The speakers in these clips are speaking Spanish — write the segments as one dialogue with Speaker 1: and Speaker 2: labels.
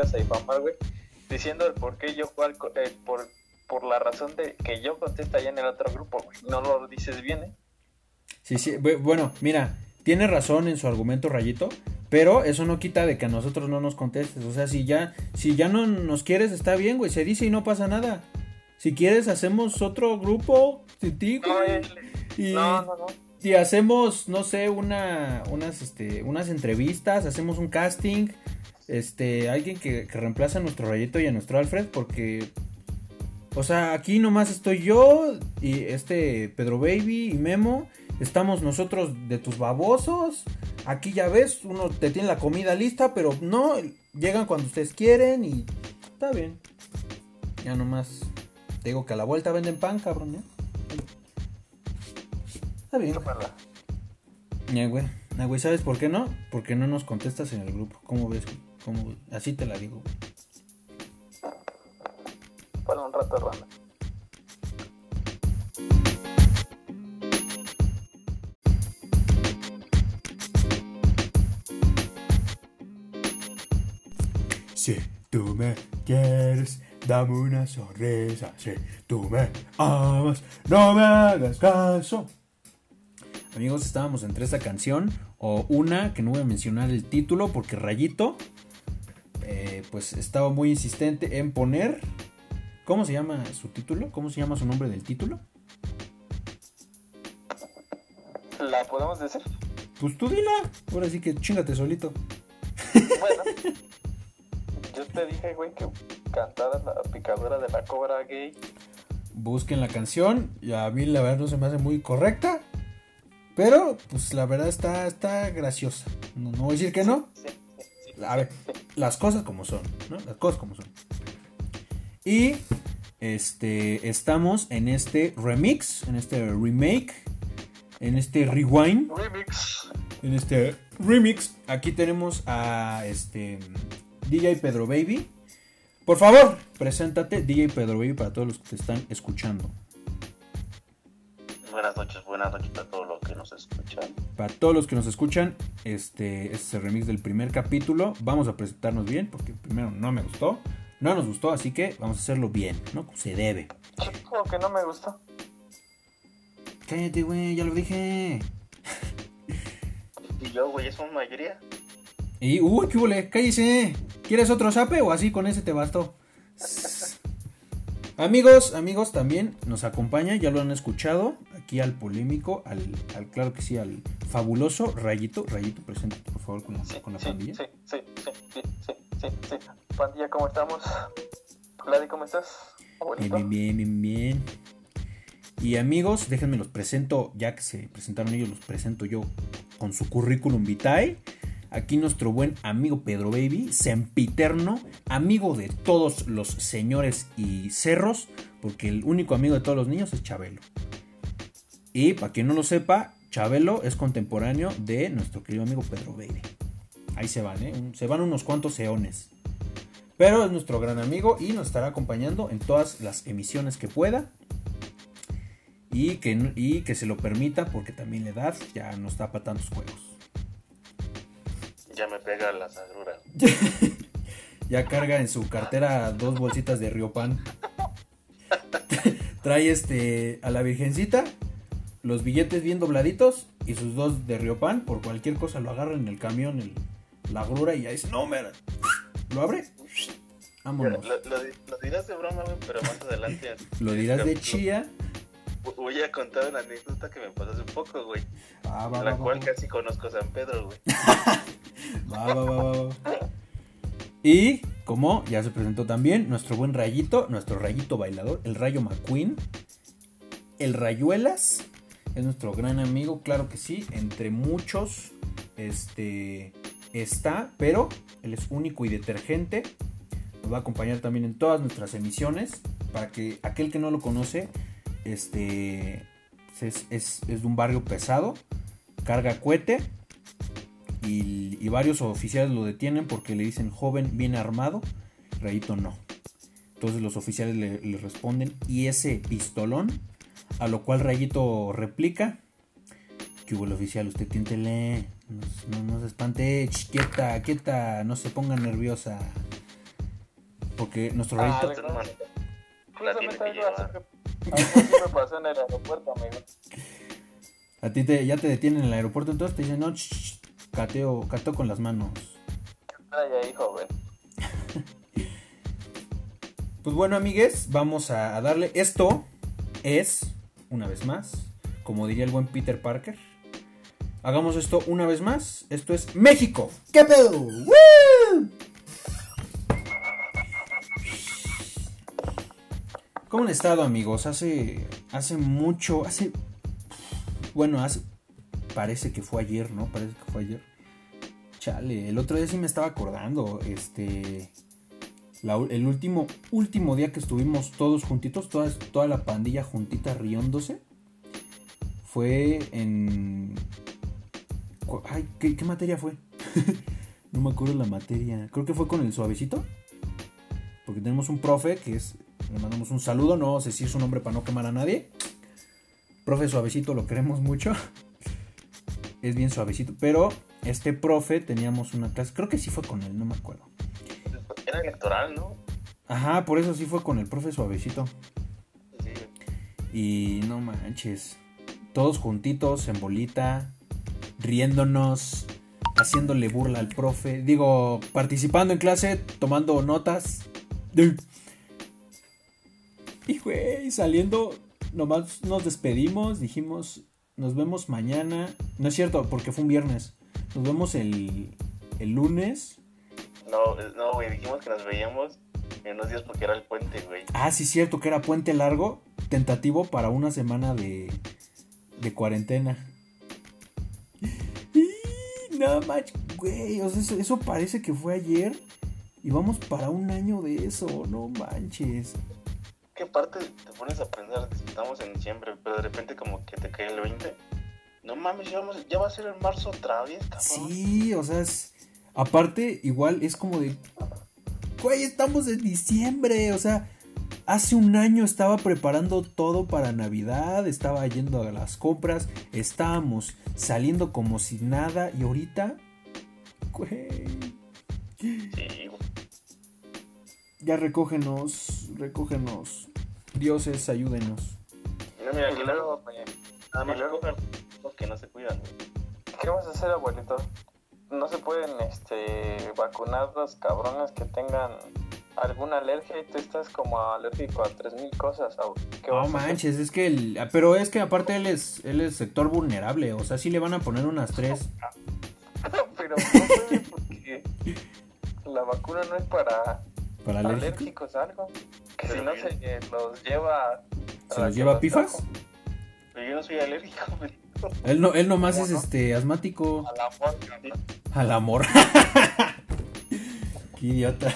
Speaker 1: a difamar, güey, diciendo el por qué yo, eh, por, por la razón de que yo contesta allá en el otro grupo, güey. No lo dices bien, ¿eh?
Speaker 2: Sí, sí, bu- bueno, mira, tiene razón en su argumento Rayito, pero eso no quita de que a nosotros no nos contestes. O sea, si ya, si ya no nos quieres, está bien, güey, se dice y no pasa nada. Si quieres, hacemos otro grupo ti,
Speaker 1: No,
Speaker 2: güey. Y,
Speaker 1: no, no, no.
Speaker 2: y hacemos, no sé, una, unas, este, unas entrevistas, hacemos un casting, este, alguien que, que reemplace a nuestro Rayito y a nuestro Alfred, porque, o sea, aquí nomás estoy yo y este Pedro Baby y Memo, estamos nosotros de tus babosos, aquí ya ves, uno te tiene la comida lista, pero no, llegan cuando ustedes quieren y está bien. Ya nomás, te digo que a la vuelta venden pan, cabrón, ¿eh? Está bien. Ya, güey. Güey, ¿sabes por qué no? Porque no nos contestas en el grupo. ¿Cómo ves? güey? Así te la digo.
Speaker 1: Para un rato, rana.
Speaker 2: Si tú me quieres, dame una sonrisa. Si tú me amas, no me hagas caso. Amigos, estábamos entre esta canción o una que no voy a mencionar el título porque Rayito eh, pues estaba muy insistente en poner ¿Cómo se llama su título? ¿Cómo se llama su nombre del título?
Speaker 1: ¿La podemos decir?
Speaker 2: Pues tú dila. Ahora sí que chingate solito.
Speaker 1: Bueno. yo te dije, güey, que cantaras la picadura de la cobra gay.
Speaker 2: Busquen la canción. Y a mí la verdad no se me hace muy correcta. Pero, pues la verdad está, está graciosa. No, no voy a decir que no.
Speaker 1: Sí.
Speaker 2: A ver, las cosas como son, ¿no? Las cosas como son. Y este estamos en este remix, en este remake, en este rewind,
Speaker 1: Remix.
Speaker 2: en este remix. Aquí tenemos a este DJ Pedro Baby. Por favor, preséntate DJ Pedro Baby para todos los que te están escuchando.
Speaker 3: Buenas noches, buenas noches a todos los que nos escuchan.
Speaker 2: Para todos los que nos escuchan, este, este es el remix del primer capítulo. Vamos a presentarnos bien porque primero no me gustó, no nos gustó, así que vamos a hacerlo bien, ¿no? Se debe.
Speaker 1: Como que no me gustó.
Speaker 2: Cállate, güey, ya lo dije.
Speaker 3: Y yo, güey, es una mayoría.
Speaker 2: Y, uy, qué huele, cállese. ¿Quieres otro zape o así con ese te bastó? Amigos, amigos, también nos acompaña, ya lo han escuchado, aquí al polémico, al, al claro que sí, al fabuloso Rayito. Rayito, preséntate por favor con la,
Speaker 1: Sí,
Speaker 2: con la
Speaker 1: sí,
Speaker 2: pandilla.
Speaker 1: sí, sí, sí, sí, sí, sí, sí. Pandilla, ¿cómo estamos? Ladi, ¿cómo estás?
Speaker 2: Bien, bien, bien, bien, bien. Y amigos, déjenme los presento, ya que se presentaron ellos, los presento yo con su currículum vitae. Aquí nuestro buen amigo Pedro Baby, sempiterno, amigo de todos los señores y cerros, porque el único amigo de todos los niños es Chabelo. Y para quien no lo sepa, Chabelo es contemporáneo de nuestro querido amigo Pedro Baby. Ahí se van, ¿eh? Se van unos cuantos eones. Pero es nuestro gran amigo y nos estará acompañando en todas las emisiones que pueda. Y que, y que se lo permita porque también la edad ya no está para tantos juegos.
Speaker 3: Pega la sagrura.
Speaker 2: Ya carga en su cartera dos bolsitas de Riopan. Trae este a la virgencita, los billetes bien dobladitos y sus dos de Riopan. Por cualquier cosa lo agarra en el camión, el- la grura y ya dice, no, mira. Lo abre.
Speaker 3: Lo,
Speaker 2: Vámonos.
Speaker 3: lo- lo dirás de broma, güey, pero más adelante.
Speaker 2: Lo dirás de chía.
Speaker 3: Voy a contar una anécdota que me pasó hace poco, güey.
Speaker 2: Ah, va,
Speaker 3: la
Speaker 2: va,
Speaker 3: cual
Speaker 2: va.
Speaker 3: casi conozco a San Pedro, güey.
Speaker 2: Va, va, va, va, va. Y como ya se presentó también nuestro buen rayito, nuestro rayito bailador, el rayo McQueen, el rayuelas, es nuestro gran amigo, claro que sí, entre muchos, este, está, pero él es único y detergente, nos va a acompañar también en todas nuestras emisiones, para que aquel que no lo conoce, este, es, es- es de un barrio pesado, carga cohete, y, y varios oficiales lo detienen porque le dicen joven bien armado, Rayito no. Entonces los oficiales le, le responden y ese pistolón, a lo cual Rayito replica, que hubo el oficial, usted tiéntele, no, no, no se espante, ch, quieta, quieta, no se ponga nerviosa. Porque nuestro
Speaker 1: Ah,
Speaker 2: rayito...
Speaker 1: me- pasó en el aeropuerto, amigo.
Speaker 2: A ti te, ya te detienen en el aeropuerto, entonces te dicen, no, ch, cateo, cateo con las manos.
Speaker 1: Ay, ahí, joven.
Speaker 2: Pues bueno, amigues, vamos a, a darle. Esto es, una vez más, como diría el buen Peter Parker. Hagamos esto una vez más. Esto es México. ¿Qué pedo? ¡Woo! ¿Cómo han estado, amigos? Hace, hace mucho, hace, bueno, hace, parece que fue ayer, ¿no? Parece que fue ayer. Chale, el otro día sí me estaba acordando, este, el último, último día que estuvimos todos juntitos, toda, toda la pandilla juntita riéndose, fue en... Ay, ¿qué, qué materia fue? no me acuerdo la materia. Creo que fue con el suavecito. Porque tenemos un profe que es... Le mandamos un saludo, no sé si es su nombre para no quemar a nadie. Profe suavecito, lo queremos mucho. es bien suavecito. Pero este profe teníamos una clase, creo que sí fue con él, no me acuerdo.
Speaker 3: Era electoral, ¿no?
Speaker 2: Ajá, por eso sí fue con el profe suavecito.
Speaker 3: Sí.
Speaker 2: Y no manches. Todos juntitos, en bolita, riéndonos, haciéndole burla al profe. Digo, participando en clase, tomando notas. Y güey, saliendo, nomás nos despedimos, dijimos, nos vemos mañana. No es cierto, porque fue un viernes. Nos vemos el, el lunes.
Speaker 3: No, no, güey, dijimos que nos veíamos en unos días porque era el puente, güey.
Speaker 2: Ah, sí, cierto, que era puente largo, tentativo para una semana de, de cuarentena. Y no manches, güey, o sea, eso, eso parece que fue ayer y vamos para un año de eso, no manches.
Speaker 3: ¿Qué parte te pones a pensar? Estamos en diciembre, pero de repente como que te cae el 20. No mames, ya, vamos- ya va a ser en marzo otra vez, cabrón.
Speaker 2: Sí, o sea, es, aparte igual es como de, güey, estamos en diciembre, o sea, hace un año estaba preparando todo para Navidad, estaba yendo a las compras, estábamos saliendo como si nada y ahorita, güey,
Speaker 3: Sí, güey.
Speaker 2: Ya recógenos, recógenos, dioses, ayúdenos.
Speaker 3: No, mira, que
Speaker 1: luego,
Speaker 3: nada más
Speaker 1: luego-
Speaker 3: cojan los que no se cuidan, güey.
Speaker 1: ¿qué vas a hacer, abuelito? No se pueden este, vacunar los cabrones que tengan alguna alergia y tú estás como alérgico a 3000 cosas. abu- ¿Qué
Speaker 2: No manches, es que, el- pero es que aparte él es, él es sector vulnerable, o sea, sí le van a poner unas tres.
Speaker 1: Pero no porque la vacuna no es para
Speaker 2: Para
Speaker 1: alérgicos algo. Que si no se eh, los lleva...
Speaker 2: ¿Se los lleva pifas?
Speaker 1: trajo.
Speaker 3: Pero yo no soy alérgico.
Speaker 2: Él no, él nomás
Speaker 1: ¿Cómo
Speaker 2: es
Speaker 1: no?
Speaker 2: este asmático.
Speaker 1: A la mosca, ¿no?
Speaker 2: Al amor. Qué idiota.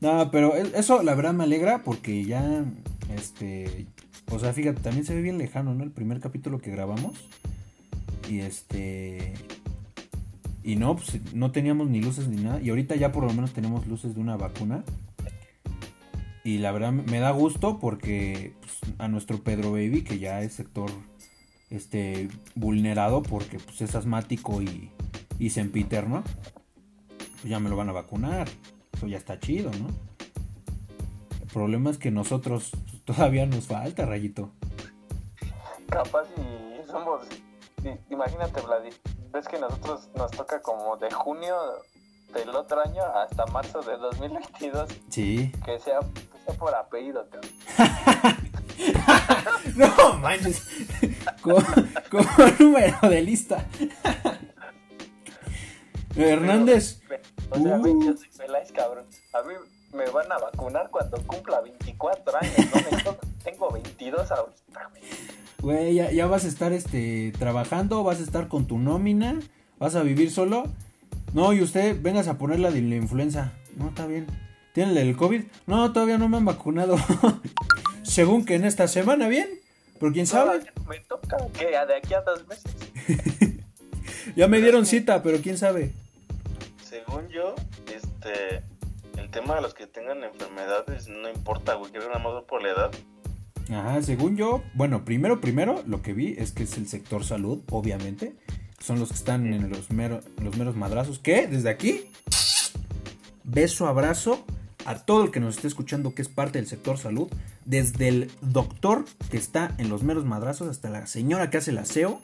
Speaker 2: No, pero eso la verdad me alegra porque ya, este, o sea, fíjate, también se ve bien lejano, ¿no? El primer capítulo que grabamos. Y este... Y no, pues no teníamos ni luces ni nada. Y ahorita ya por lo menos tenemos luces de una vacuna. Y la verdad me da gusto porque pues, a nuestro Pedro Baby, que ya es sector este vulnerado porque pues, es asmático y, y sempiterno, pues ya me lo van a vacunar. Eso ya está chido, ¿no? El problema es que nosotros todavía nos falta, Rayito.
Speaker 1: Capaz y somos... Imagínate, Vladi. Ves que nosotros nos toca como de junio del otro año hasta marzo de 2022.
Speaker 2: Sí.
Speaker 1: Que sea, que sea por apellido.
Speaker 2: No manches. Como, como número de lista. Hernández.
Speaker 1: O sea,
Speaker 2: Uh.
Speaker 1: yo soy Peláez, cabrón. A mí me van a vacunar cuando cumpla 24 años, ¿no? Me toca- Tengo 22 ahorita, güey.
Speaker 2: Ya, ya vas a estar este, trabajando, vas a estar con tu nómina, vas a vivir solo. No, y usted, vengas a poner la de la influenza. No, está bien. ¿Tiene la del COVID? No, todavía no me han vacunado. Según que en esta semana, bien. Pero quién sabe.
Speaker 1: No, Me toca que de aquí a dos meses.
Speaker 2: Ya me dieron cita, pero quién sabe.
Speaker 3: Según yo, este, el tema de los que tengan enfermedades no importa, güey, creo que nada más por la edad.
Speaker 2: Ajá, según yo, bueno, primero, primero, lo que vi es que es el sector salud, obviamente. Son los que están en los, mero- los meros madrazos. Que desde aquí, beso, abrazo a todo el que nos esté escuchando que es parte del sector salud, desde el doctor que está en los meros madrazos hasta la señora que hace el aseo,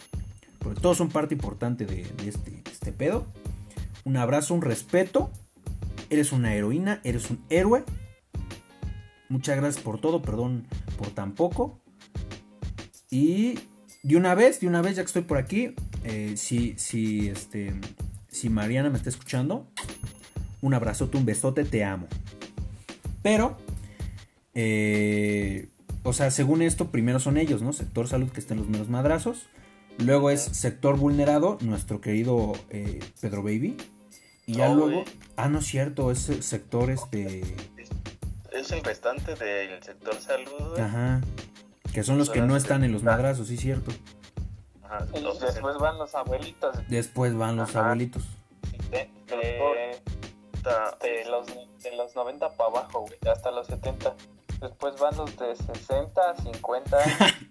Speaker 2: porque todos son parte importante de, este, este pedo. Un abrazo, un respeto. Eres una heroína, eres un héroe. Muchas gracias por todo, perdón por tan poco. Y de una vez, de una vez, ya que estoy por aquí, eh, si, si, este, si Mariana me está escuchando, un abrazote, un besote, te amo. Pero, eh, o sea, según esto, primero son ellos, ¿no? Sector salud que estén los menos madrazos. Luego es sector vulnerado, nuestro querido eh, Pedro Baby. Y ya
Speaker 3: Oh,
Speaker 2: luego. Ah, no es cierto, es sector este.
Speaker 3: Es el restante del sector salud, güey.
Speaker 2: Ajá. Que son los que no están en los madrazos, sí, cierto.
Speaker 3: Ajá,
Speaker 1: Y
Speaker 3: los
Speaker 1: después van los abuelitos.
Speaker 2: Después van los
Speaker 1: Ajá.
Speaker 2: abuelitos.
Speaker 1: De, de-
Speaker 3: 60,
Speaker 1: de los, de los 90 para abajo, güey, hasta los 70. Después van los de 60, 50.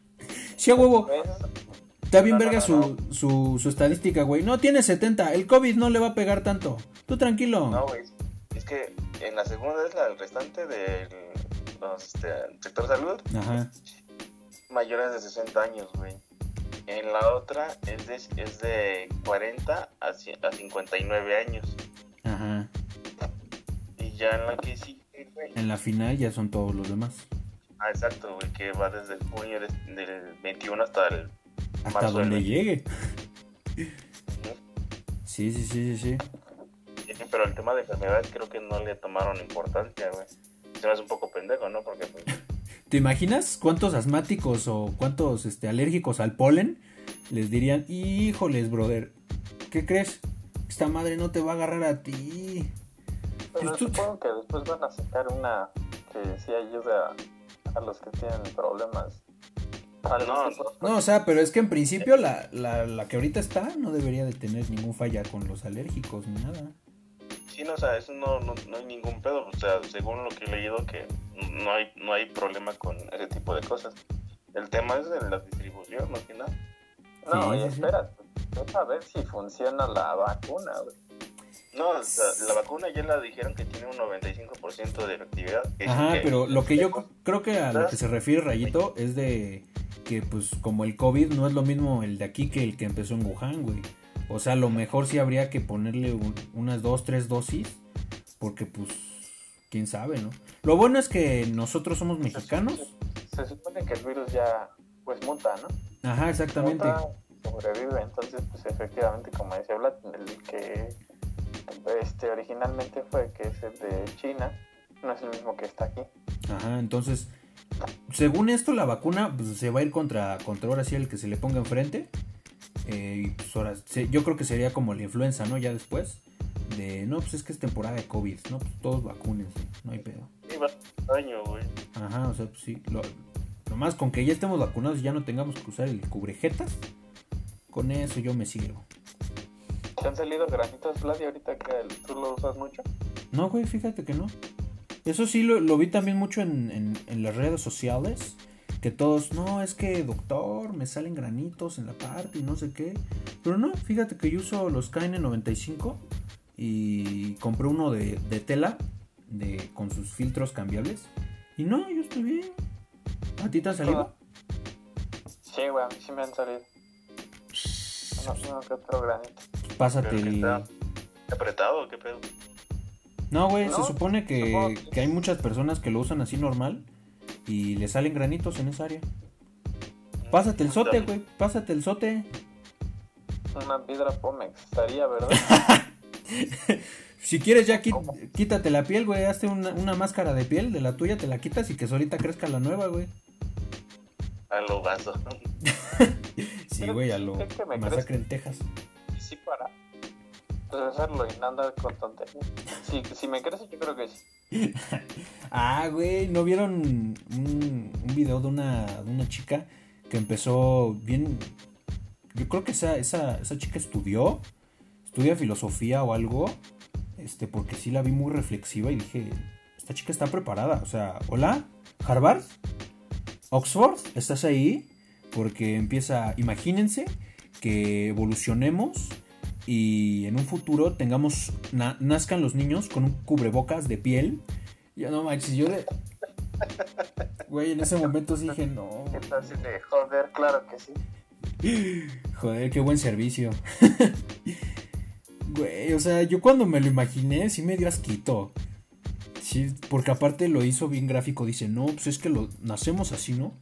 Speaker 2: Sí, a huevo. Está bien
Speaker 1: No, no,
Speaker 2: verga
Speaker 1: no,
Speaker 2: su, su, su estadística, güey. No, tiene 70. El COVID no le va a pegar tanto. Tú tranquilo.
Speaker 3: No, güey. Es que en la segunda es la el restante del este, sector salud
Speaker 2: Ajá.
Speaker 3: mayores de 60 años, güey. En la otra es de, es de 40 a, a 59 años.
Speaker 2: Ajá.
Speaker 3: Y ya en la que sí, güey.
Speaker 2: En la final ya son todos los demás.
Speaker 3: Ah, exacto, güey, que va desde el junio de- del 21 hasta el...
Speaker 2: Hasta
Speaker 3: Más o
Speaker 2: donde
Speaker 3: menos.
Speaker 2: llegue. Sí, sí, sí, sí, sí.
Speaker 3: Sí, Pero el tema de enfermedades creo que no le tomaron importancia, güey. Se me hace un poco pendejo, ¿no? Porque pues,
Speaker 2: ¿Te imaginas cuántos asmáticos o cuántos este, alérgicos al polen les dirían, híjoles, brother, ¿qué crees? Esta madre no te va a agarrar a ti.
Speaker 1: Pero
Speaker 2: Pues tú-
Speaker 1: supongo que después van a sacar una que sí ayuda a los que tienen problemas.
Speaker 3: No,
Speaker 2: No, o sea, pero es que en principio la, la, la que ahorita está no debería de tener ningún falla con los alérgicos ni nada.
Speaker 3: Sí, no, o sea, eso no, no, no hay ningún pedo. O sea, según lo que he leído, que no hay, no hay problema con ese tipo de cosas. El tema es de la distribución, más que nada.
Speaker 1: No,
Speaker 2: Sí,
Speaker 1: y
Speaker 2: sí, sí.
Speaker 1: espérate, deja ver si funciona la vacuna, güey.
Speaker 3: No, o sea, la vacuna ya la dijeron que tiene un 95% de efectividad.
Speaker 2: Ajá,
Speaker 3: que-
Speaker 2: pero lo que yo creo que a lo que se refiere Rayito es de que pues como el COVID no es lo mismo el de aquí que el que empezó en Wuhan, güey. O sea, a lo mejor sí habría que ponerle un- unas dos, tres dosis, porque pues, quién sabe, ¿no? Lo bueno es que nosotros somos mexicanos.
Speaker 1: Se supone que el virus ya, pues, muta, ¿no?
Speaker 2: Ajá, exactamente.
Speaker 1: Muta, sobrevive, entonces, pues, efectivamente, como decía Vlad, el que este, originalmente fue, que es el de China, no es el mismo que está aquí.
Speaker 2: Ajá, entonces, según esto, la vacuna pues, se va a ir contra, contra ahora sí el que se le ponga enfrente. Eh, y pues ahora, yo creo que sería como la influenza, ¿no? Ya después. De, no, pues es que es temporada de COVID, ¿no? Pues todos vacúnense, no hay pedo.
Speaker 3: Sí, va daño, güey.
Speaker 2: Ajá, o sea, pues sí. Lo, nomás con que ya estemos vacunados y ya no tengamos que usar el cubrejetas, con eso yo me sirvo.
Speaker 1: ¿Te han salido granitos, Vlad, y ahorita que tú lo usas mucho?
Speaker 2: No, güey, fíjate que no. Eso sí lo, lo vi también mucho en, en- en las redes sociales. Que todos, no, es que doctor, me salen granitos en la parte y no sé qué. Pero no, fíjate que yo uso los KN95 y compré uno de, de tela de, con sus filtros cambiables. Y no, yo estoy bien. ¿A ti te han salido?
Speaker 1: Sí, güey, a mí sí me han salido. No, no, que otro granito.
Speaker 2: Pásate
Speaker 3: que
Speaker 2: el...
Speaker 3: está apretado, ¿qué pedo?
Speaker 2: No, güey, se supone que,
Speaker 1: supongo que-
Speaker 2: que hay muchas personas que lo usan así normal y le salen granitos en esa área. Pásate el sote, güey, pásate el sote.
Speaker 1: Una piedra Pomex estaría, ¿verdad?
Speaker 2: Si quieres ya qui- quítate la piel, güey, hazte una, una máscara de piel de la tuya, te la quitas y que ahorita crezca la nueva, güey.
Speaker 3: A lo vaso.
Speaker 2: Sí, güey, a lo masacre en Texas.
Speaker 1: Sí para hacerlo y no andar con tonterías. Si, si me crece, yo creo que sí.
Speaker 2: Ah, güey, ¿no vieron un, video de una, de una chica que empezó bien... Yo creo que esa, esa, esa chica estudió, estudia filosofía o algo, este, porque sí la vi muy reflexiva y dije, esta chica está preparada. O sea, hola, Harvard, Oxford, ¿estás ahí? Porque empieza, imagínense que evolucionemos y en un futuro tengamos, na- nazcan los niños con un cubrebocas de piel Ya no manches, yo de. Güey, en ese momento sí dije, no.
Speaker 1: ¿Qué tal si de joder? Claro que sí.
Speaker 2: Joder, qué buen servicio. Güey, o sea, yo cuando me lo imaginé, sí me dio asquito. Sí, porque aparte lo hizo bien gráfico. Dice, no, pues es que lo nacemos así, ¿no?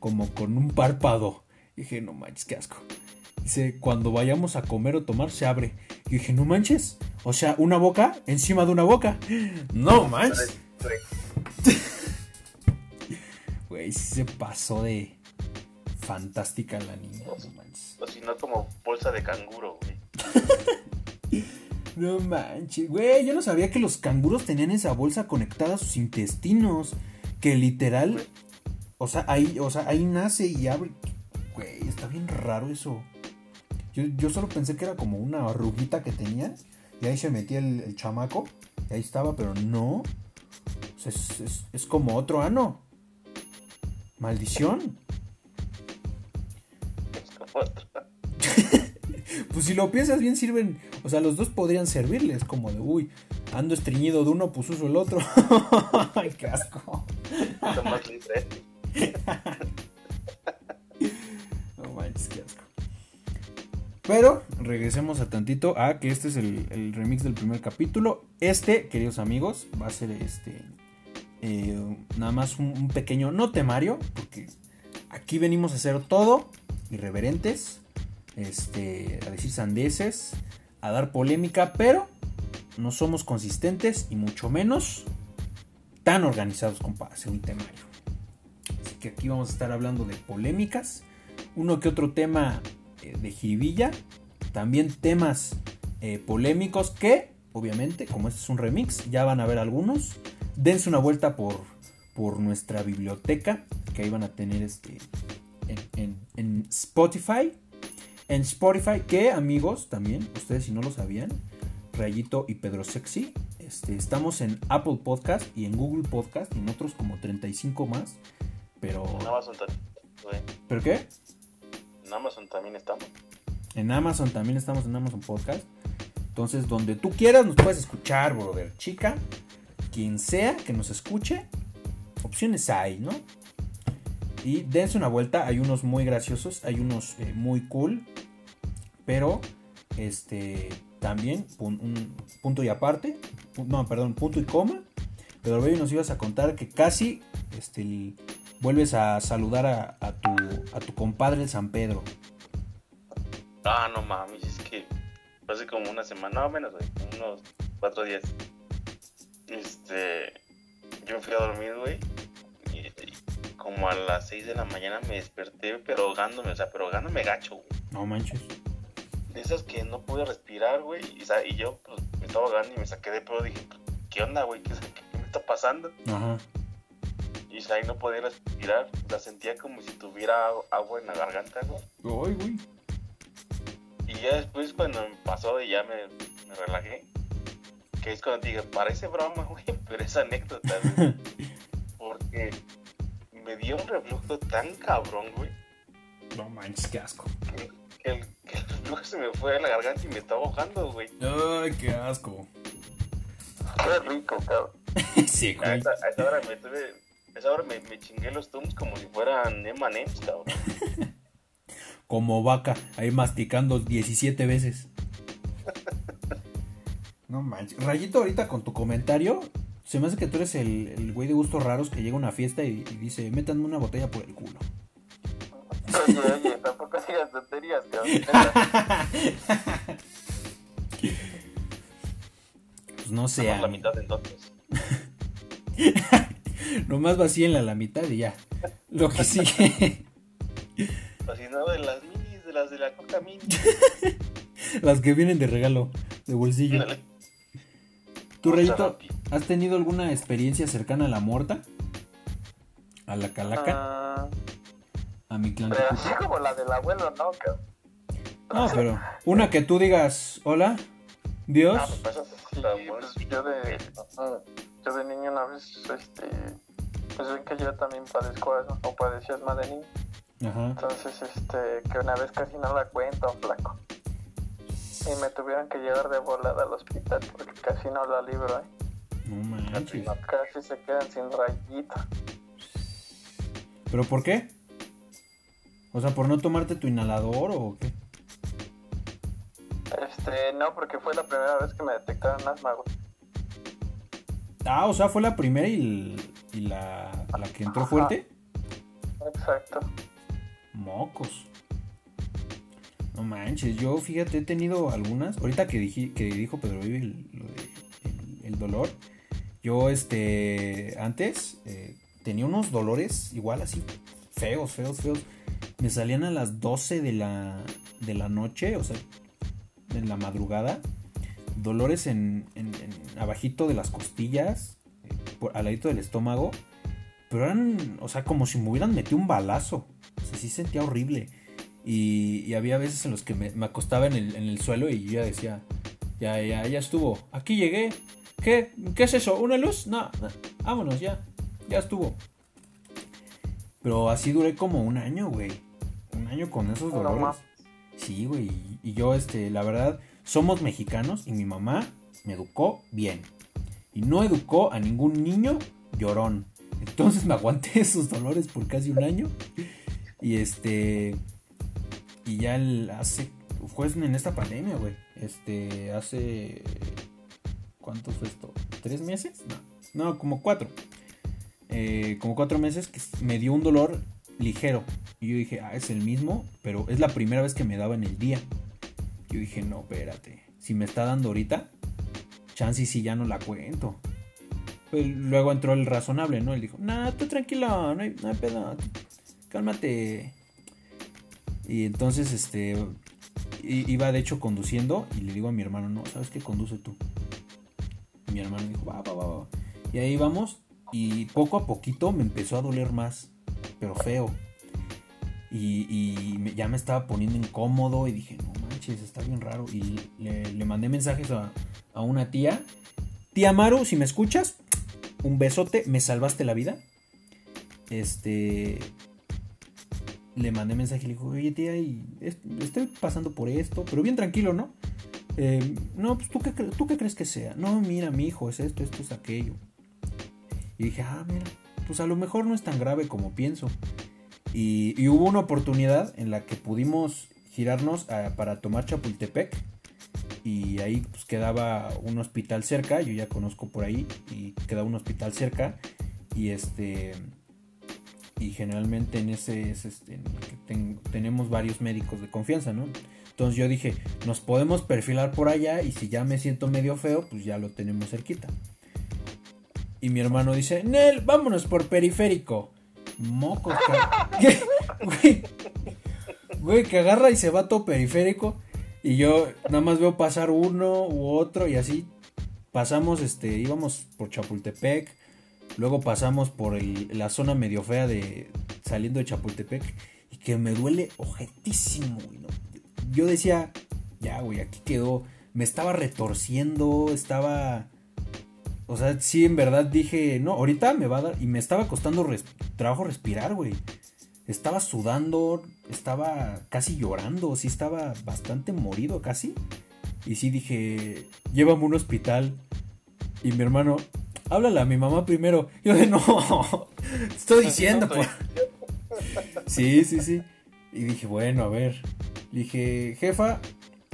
Speaker 2: Como con un párpado. dije, no manches, qué asco. Dice, cuando vayamos a comer o tomar, se abre. Y dije, no manches. O sea, una boca encima de una boca. No manches. Güey, sí se pasó de fantástica la niña. No manches.
Speaker 3: O si no, como bolsa de canguro, güey.
Speaker 2: No manches, güey, yo no sabía que los canguros tenían esa bolsa conectada a sus intestinos. Que literal, o sea, ahí, o sea, ahí nace y abre. Güey, está bien raro eso. Yo, yo solo pensé que era como una arruguita que tenía. Y ahí se metía el, el chamaco. Y ahí estaba, pero no. Es, es- es como otro ano. Maldición.
Speaker 3: Es como otro.
Speaker 2: Pues si lo piensas bien, sirven. O sea, los dos podrían servirles. Como de, uy, ando estreñido de uno, pues uso el otro. Ay, qué asco.
Speaker 3: Más libre.
Speaker 2: Pero regresemos a tantito a que este es el, el remix del primer capítulo. Este, queridos amigos, va a ser este. eh, nada más un, pequeño, no temario, porque aquí venimos a hacer todo, irreverentes, este, a decir sandeces, a dar polémica, pero no somos consistentes y mucho menos tan organizados como para hacer un temario. Así que aquí vamos a estar hablando de polémicas, uno que otro tema de jiribilla, también temas eh, polémicos que, obviamente, como este es un remix, ya van a ver algunos. Dense una vuelta por, por nuestra biblioteca, que ahí van a tener este en, en- en Spotify. En Spotify, que amigos, también, ustedes si no lo sabían, Rayito y Pedro Sexy, este, estamos en Apple Podcast y en Google Podcast y en otros como 35 más. Pero...
Speaker 3: En Amazon también. güey.
Speaker 2: ¿Pero qué?
Speaker 3: Amazon también estamos.
Speaker 2: En Amazon también estamos en Amazon Podcast. Entonces, donde tú quieras nos puedes escuchar, brother. Chica, quien sea que nos escuche, opciones hay, ¿no? Y dense una vuelta. Hay unos muy graciosos, hay unos eh, muy cool. Pero, este, también, pun- un punto y aparte. No, perdón, punto y coma. Pedro Bello nos ibas a contar que casi este, el- vuelves a saludar a tu, a tu compadre el San Pedro.
Speaker 3: Ah, no mames, es que hace como una semana, no menos, güey, unos cuatro días. Este, yo me fui a dormir, güey, y, y como a las 6 de la mañana me desperté, pero ahogándome, o sea, pero ahogándome gacho, güey.
Speaker 2: No manches.
Speaker 3: De esas que no pude respirar, güey, y, yo, pues, me estaba ahogando y me saqué de pedo, dije, ¿qué onda, güey? ¿Qué, qué- qué me está pasando?
Speaker 2: Ajá.
Speaker 3: Y ahí no podía respirar, o sea, sentía como si tuviera agua en la garganta, güey.
Speaker 2: Ay, güey.
Speaker 3: Y ya después cuando me pasó y ya me, me relajé, que es cuando te digo, parece broma, güey, pero es anécdota, güey. Porque me dio un reflujo tan cabrón, güey,
Speaker 2: No manches, qué asco.
Speaker 3: que, que el, que el reflujo se me fue a la garganta y me estaba ahogando, güey.
Speaker 2: Ay, qué asco.
Speaker 1: Qué rico, cabrón.
Speaker 2: sí,
Speaker 3: A
Speaker 2: güey.
Speaker 3: esa, a esa hora me tuve, esa hora me, me chingué los tums como si fueran M&M's, cabrón.
Speaker 2: Como vaca, ahí masticando 17 veces. No manches. Rayito, ahorita con tu comentario, se me hace que tú eres el, el güey de gustos raros que llega a una fiesta y, y dice, métanme una botella por el culo.
Speaker 1: Tampoco tonterías, cabrón.
Speaker 2: Pues no sé.
Speaker 3: La mitad entonces.
Speaker 2: Nomás vacíenla a la mitad y ya. Lo que sigue.
Speaker 3: No, de las minis, de las de la coca mini.
Speaker 2: Las que vienen de regalo, de bolsillo.
Speaker 3: Ándale.
Speaker 2: ¿Tú, Rayito, has tenido alguna experiencia cercana a la muerta? ¿A la calaca?
Speaker 1: Ah,
Speaker 2: ¿A mi clan?
Speaker 1: pero así como la del abuelo, ¿no?
Speaker 2: No, pero una que tú digas, hola, Dios.
Speaker 3: Ah, pues,
Speaker 1: Sí, pues yo de, yo de niño una vez, este, pues ven que yo también padezco asma, o padecí asma de niño.
Speaker 2: Ajá.
Speaker 1: Entonces, este, que una vez casi no la cuento, flaco. Y me tuvieron que llevar de volada al hospital porque casi no la libro, ¿eh?
Speaker 2: No manches.
Speaker 1: sí se quedan sin rayita.
Speaker 2: ¿Pero por qué? O sea, ¿por no tomarte tu inhalador o qué?
Speaker 1: Este, no, porque fue la primera vez que me detectaron asma, güey.
Speaker 2: Ah, o sea, fue la primera y, la, la que entró
Speaker 1: Ajá.
Speaker 2: fuerte.
Speaker 1: Exacto.
Speaker 2: Mocos. No manches, yo fíjate, he tenido algunas. Ahorita que, dije, que dijo Pedro Vive el, el- el dolor. Yo, este, antes eh, tenía unos dolores igual así, feos, feos, feos. Me salían a las 12 de la, de la noche, o sea, en la madrugada. Dolores en, en- en abajito de las costillas, eh, por, al ladito del estómago. Pero eran, o sea, como si me hubieran metido un balazo. O sea, sí sentía horrible. Y, y había veces en los que me, me acostaba en el, en el suelo y yo ya decía, ya, ya, ya estuvo. Aquí llegué. ¿Qué? ¿Qué es eso? ¿Una luz? No, no. vámonos ya. Ya estuvo. Pero así duré como un año, güey. Un año con esos dolores. Sí, güey. Y yo, este, la verdad, somos mexicanos y mi mamá me educó bien. Y no educó a ningún niño llorón. Entonces me aguanté esos dolores por casi un año. Y este. Y ya el- hace. Fue en esta pandemia, güey. Este. Hace. ¿Cuánto fue esto? ¿Tres meses? No. No, como cuatro. Eh, como cuatro meses que me dio un dolor ligero. Y yo dije, ah, es el mismo, pero es la primera vez que me daba en el día. Yo dije, no, espérate. Si me está dando ahorita, chance y si ya no la cuento. Pues luego entró el razonable, ¿no? Él dijo, nah, tú tranquilo, no hay, no hay pedo. Cálmate. Y entonces, este, iba de hecho conduciendo y le digo a mi hermano, no, ¿sabes qué? Conduce tú. Mi hermano dijo, va, va, va, va. Y ahí vamos y poco a poquito me empezó a doler más, pero feo. Y, ya me estaba poniendo incómodo y dije, no manches, está bien raro. Y le, le mandé mensajes a, a una tía. Tía Maru, si me escuchas, un besote, me salvaste la vida. Este. Le mandé mensaje y le dijo, oye tía, estoy pasando por esto, pero bien tranquilo, ¿no? Eh, no, pues ¿tú qué, ¿tú qué crees que sea? No, mira, mi hijo, es esto, esto es aquello. Y dije, ah, mira, pues a lo mejor no es tan grave como pienso. Y, hubo una oportunidad en la que pudimos girarnos a- para tomar Chapultepec. Y ahí pues quedaba un hospital cerca, yo ya conozco por ahí, y quedaba un hospital cerca. Y este. Y generalmente en ese es este, tenemos varios médicos de confianza, ¿no? Entonces yo dije, nos podemos perfilar por allá y si ya me siento medio feo, pues ya lo tenemos cerquita. Y mi hermano dice, Nel, vámonos por periférico. Güey, güey, que agarra y se va todo periférico. Y yo nada más veo pasar uno u otro y así. Pasamos, este, íbamos por Chapultepec. Luego pasamos por el- la zona medio fea de saliendo de Chapultepec. Y que me duele ojetísimo, güey. ¿no? Yo decía, ya, güey, aquí quedó. Me estaba retorciendo, estaba... O sea, sí, en verdad dije, no, ahorita me va a dar. Y me estaba costando trabajo respirar, güey. Estaba sudando, estaba casi llorando, sí estaba bastante morido casi. Y sí dije, llévame a un hospital. Y mi hermano, háblale a mi mamá primero. Yo de no, te estoy diciendo, pues. Sí, sí, sí. Y dije, bueno, a ver. Le dije, jefa,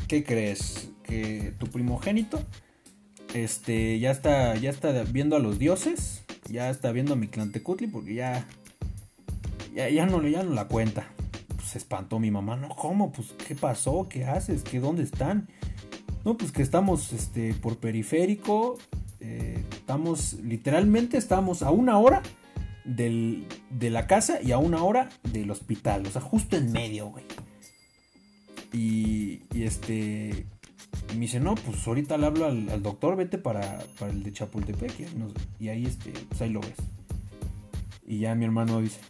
Speaker 2: ¿qué crees? Que tu primogénito este ya está ya está viendo a los dioses, ya está viendo a mi Tlantecutli porque ya ya, ya no ya no la cuenta. Pues se espantó mi mamá, "No, ¿cómo? Pues ¿qué pasó? ¿Qué haces? ¿Qué dónde están?" No, pues que estamos este por periférico, eh, estamos literalmente estamos a una hora del, de la casa y a una hora del hospital, o sea, justo en medio, güey. Y, y este. Y me dice, no, pues ahorita le hablo al, doctor, vete para, para el de Chapultepec. Y y ahí, este, pues ahí lo ves. Y ya mi hermano dice,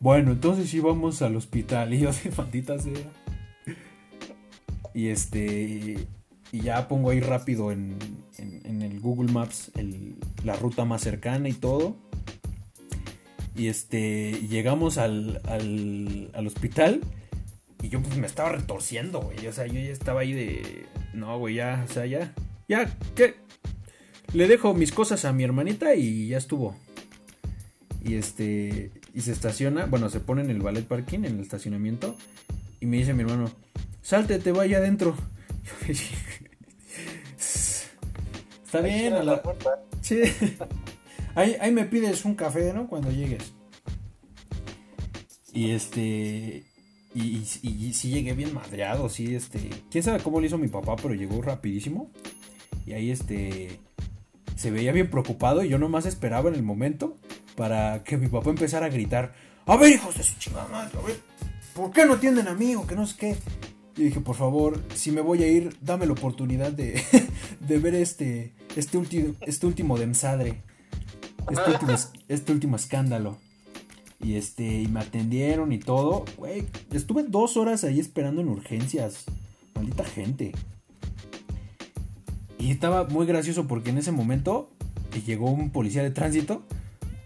Speaker 2: bueno, entonces sí vamos al hospital. Y yo de maldita sea. Y este. Y ya pongo ahí rápido en, en- el Google Maps la ruta más cercana y todo. Y este. llegamos al, al, al hospital. Y yo pues me estaba retorciendo, güey. O sea, yo ya estaba ahí de. No, güey, ya, o sea, ya. Ya, ¿qué? le dejo mis cosas a mi hermanita y ya estuvo. Y este, y se estaciona, bueno, se pone en el ballet parking, en el estacionamiento, y me dice mi hermano, salte, te vaya adentro. Está bien, a la... Sí. Ahí, ahí me pides un café, ¿no? Cuando llegues. Y este. Y, y, sí llegué bien madreado, sí, este. Quién sabe cómo lo hizo mi papá, pero llegó rapidísimo. Y ahí este. Se veía bien preocupado y yo nomás esperaba en el momento para que mi papá empezara a gritar. A ver, hijos de su chingada madre, a ver. ¿Por qué no atienden a mí o que no sé qué? Y dije, por favor, si me voy a ir, dame la oportunidad de, de ver este, este, último este último demsadre. Este último, este último escándalo. Y este, y me atendieron y todo. Güey, estuve dos horas ahí esperando en urgencias. Maldita gente. Y estaba muy gracioso porque en ese momento llegó un policía de tránsito.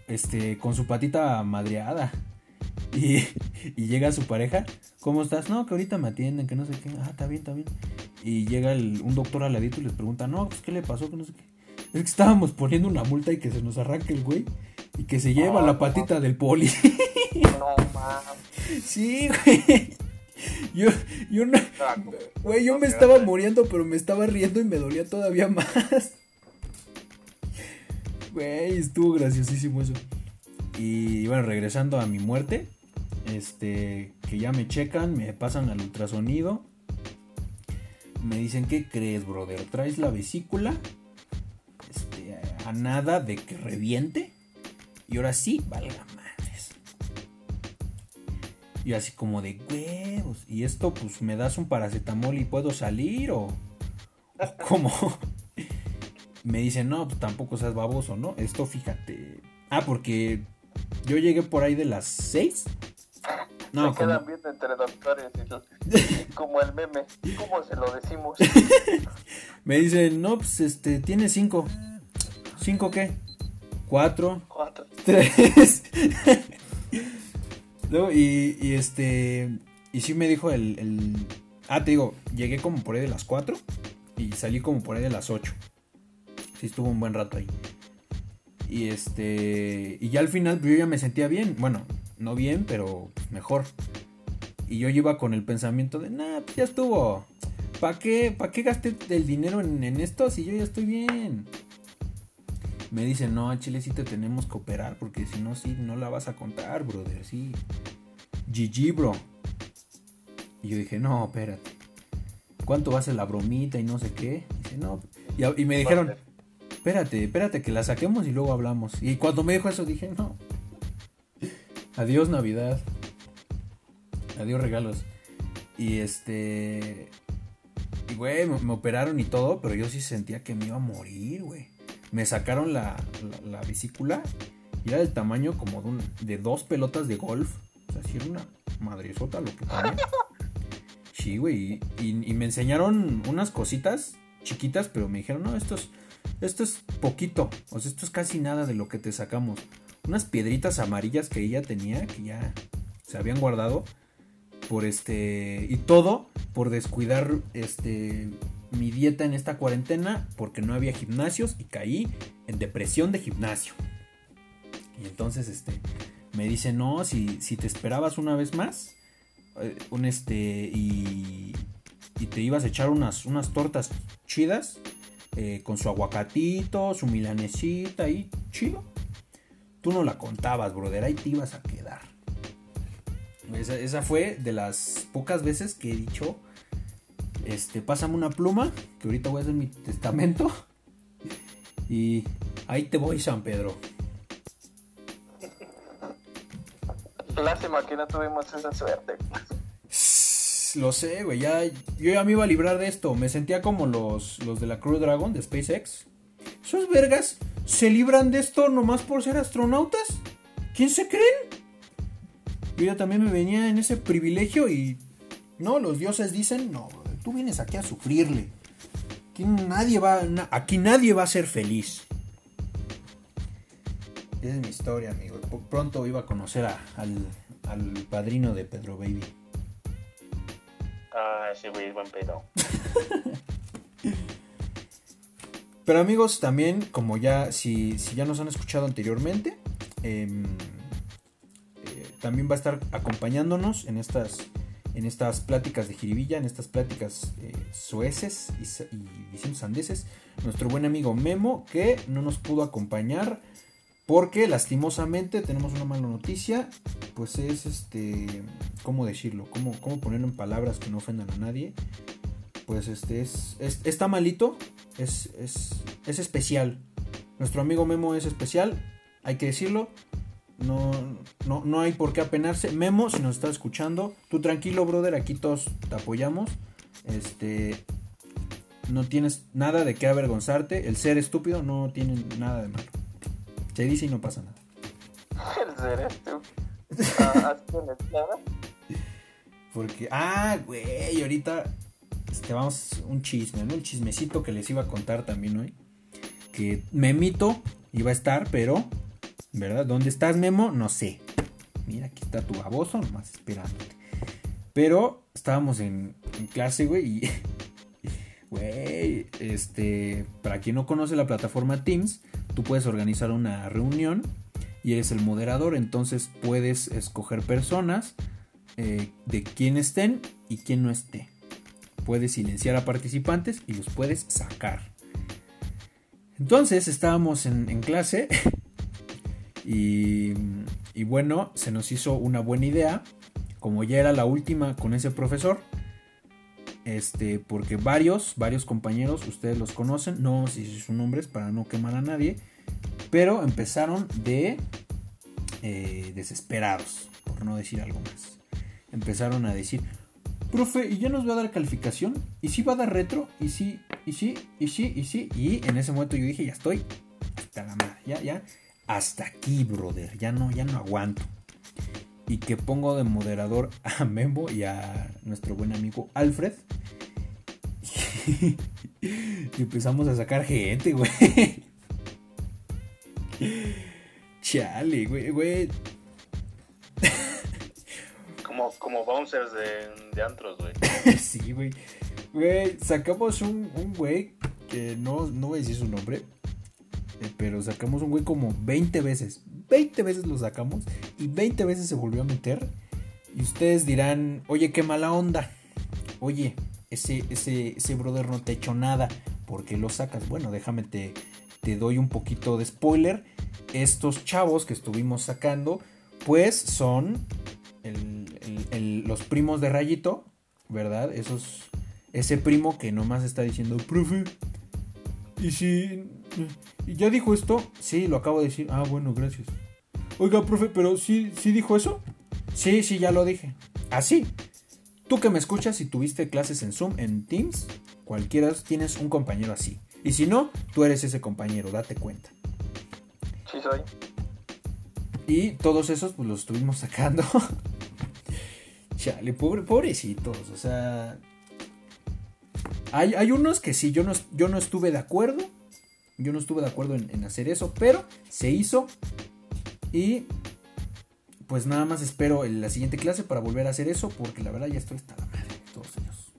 Speaker 2: Este, con su patita madreada. Y, y llega su pareja. ¿Cómo estás? No, que ahorita me atienden, que no sé qué. Ah, está bien, está bien. Y llega un doctor al ladito y les pregunta, no, pues qué le pasó, que no sé qué. Es que estábamos poniendo una multa y que se nos arranca el güey. Y que se lleva la patita del poli.
Speaker 1: No mames.
Speaker 2: Sí, güey. Yo, yo no. Güey, yo me estaba muriendo, pero me estaba riendo y me dolía todavía más. Güey, estuvo graciosísimo eso. Y bueno, regresando a mi muerte. Este. Que ya me checan, me pasan al ultrasonido. Me dicen, ¿qué crees, brother? ¿Traes la vesícula? Este, a nada de que reviente. Y ahora sí, valga madres. Y así como de huevos. Y esto, pues, ¿me das un paracetamol y puedo salir? ¿O, o cómo? Me dicen, no, pues tampoco seas baboso, ¿no? Esto, fíjate. Ah, porque yo llegué por ahí de las 6.
Speaker 1: No, se quedan viendo entre doctores y como el meme, ¿cómo se lo decimos?
Speaker 2: me dicen, no, pues este, tiene 5. ¿Cinco qué? Cuatro.
Speaker 1: Cuatro.
Speaker 2: Tres. Luego, y, y, este. Y sí me dijo el, el, Ah, te digo, llegué como por ahí de las 4 y salí como por ahí de las 8. Sí, estuvo un buen rato ahí. Y este. Y ya al final pues, yo ya me sentía bien. Bueno, no bien, pero mejor. Y yo iba con el pensamiento de, nah, pues ya estuvo. ¿Para qué, ¿Para qué gasté el dinero en, esto si yo ya estoy bien? me dicen, no, Chile sí te tenemos que operar, porque si no, sí, no la vas a contar, brother, sí. GG, bro. Y yo dije, no, espérate. ¿Cuánto va a ser la bromita y no sé qué? dice, no. Y me dijeron, espérate, espérate que la saquemos y luego hablamos. Y cuando me dijo eso dije, no. Adiós Navidad. Adiós regalos. Y este... Y güey, me, me operaron y todo, pero yo sí sentía que me iba a morir, güey me sacaron la, la, vesícula y era del tamaño como de, un, de, dos pelotas de golf. O sea, si era una madresota lo que tenía. Sí, güey. Y, y, me enseñaron unas cositas chiquitas, pero me dijeron, no, esto es, esto es poquito. O sea, esto es casi nada de lo que te sacamos. Unas piedritas amarillas que ella tenía, que ya se habían guardado. Por este. Y todo por descuidar este mi dieta en esta cuarentena porque no había gimnasios y caí en depresión de gimnasio. Y entonces este me dice, "No, si, si te esperabas una vez más, eh, un este y, y, te ibas a echar unas, unas tortas chidas eh, con su aguacatito, su milanesita y chido. Tú no la contabas, brother, ahí te ibas a quedar." Esa, esa fue de las pocas veces que he dicho este, pásame una pluma, que ahorita voy a hacer mi testamento. Y ahí te voy, San Pedro.
Speaker 1: Lástima que no tuvimos esa suerte.
Speaker 2: Lo sé, güey. Ya, yo ya me iba a librar de esto. Me sentía como los, los de la Crew Dragon de SpaceX. Esos vergas se libran de esto nomás por ser astronautas. ¿Quién se creen? Yo ya también me venía en ese privilegio y... No, los dioses dicen no, Tú vienes aquí a sufrirle. Aquí nadie va, aquí nadie va a ser feliz. Esa es mi historia, amigo. Pronto iba a conocer al, al padrino de Pedro Baby. Pero amigos, también, como ya, si, si ya nos han escuchado anteriormente, em, eh, también va a estar acompañándonos en estas, en estas pláticas de jiribilla, en estas pláticas eh, sueces y, y, sandeses, nuestro buen amigo Memo, que no nos pudo acompañar porque lastimosamente tenemos una mala noticia, pues es este, ¿cómo decirlo? ¿Cómo, cómo ponerlo en palabras que no ofendan a nadie? Pues este es, está malito, es, es, especial. Nuestro amigo Memo es especial, hay que decirlo. No, no, no hay por qué apenarse. Memo, si nos está escuchando, tú tranquilo, brother, aquí todos te apoyamos. Este, no tienes nada de qué avergonzarte. El ser estúpido no tiene nada de malo. Se dice y no pasa nada.
Speaker 1: Estúpido. Ah, nada?
Speaker 2: Porque, ah, güey, ahorita este, vamos un chisme, ¿no? El chismecito que les iba a contar también hoy. Que Memito iba a estar, pero, ¿verdad? ¿Dónde estás, Memo? No sé. Mira, aquí está tu baboso, nomás esperándote. Pero estábamos en, en clase, güey, y Güey, este, para quien no conoce la plataforma Teams, tú puedes organizar una reunión y eres el moderador, entonces puedes escoger personas eh, de quién estén y quién no esté. Puedes silenciar a participantes y los puedes sacar. Entonces estábamos en, clase y, y bueno, se nos hizo una buena idea. Como ya era la última con ese profesor, este, porque varios, varios compañeros, ustedes los conocen, no si sus nombres para no quemar a nadie, pero empezaron de eh, desesperados, por no decir algo más. Empezaron a decir, profe, ¿y ya nos va a dar calificación? ¿Y si va a dar retro? ¿Y si, y sí, y sí, y sí? Y en ese momento yo dije, ya estoy hasta la madre, ya, ya, hasta aquí, brother, ya no, ya no aguanto y que pongo de moderador a Memo y a nuestro buen amigo Alfred. y empezamos a sacar gente, güey. Chale, güey, güey.
Speaker 3: Como, como bouncers de, de antros, güey.
Speaker 2: sí, güey. Güey, sacamos un, un güey que no, no voy a decir su nombre, eh, pero sacamos un güey como 20 veces. 20 veces lo sacamos y 20 veces se volvió a meter. Y ustedes dirán, oye, qué mala onda. Oye, ese, ese, ese brother no te hecho nada. ¿Por qué lo sacas? Bueno, déjame te, te doy un poquito de spoiler. Estos chavos que estuvimos sacando, pues son los primos de Rayito, ¿verdad? Esos, ese primo que nomás está diciendo, profe, ¿y si ¿Y ya dijo esto? Sí, lo acabo de decir. Ah, bueno, gracias. Oiga, profe, pero ¿sí, sí dijo eso? Sí, sí, ya lo dije. Así. ¿Ah, Tú que me escuchas y tuviste clases en Zoom, en Teams, cualquiera tienes un compañero así. Y si no, tú eres ese compañero, date cuenta.
Speaker 1: Sí, soy.
Speaker 2: Y todos esos, pues los estuvimos sacando. Chale, pobre, pobrecitos, o sea. Hay, hay, unos que sí, yo no, yo no estuve de acuerdo. Yo no estuve de acuerdo en, hacer eso, pero se hizo. Y pues nada más espero en la siguiente clase para volver a hacer eso, porque la verdad ya estoy hasta la madre de todos ellos.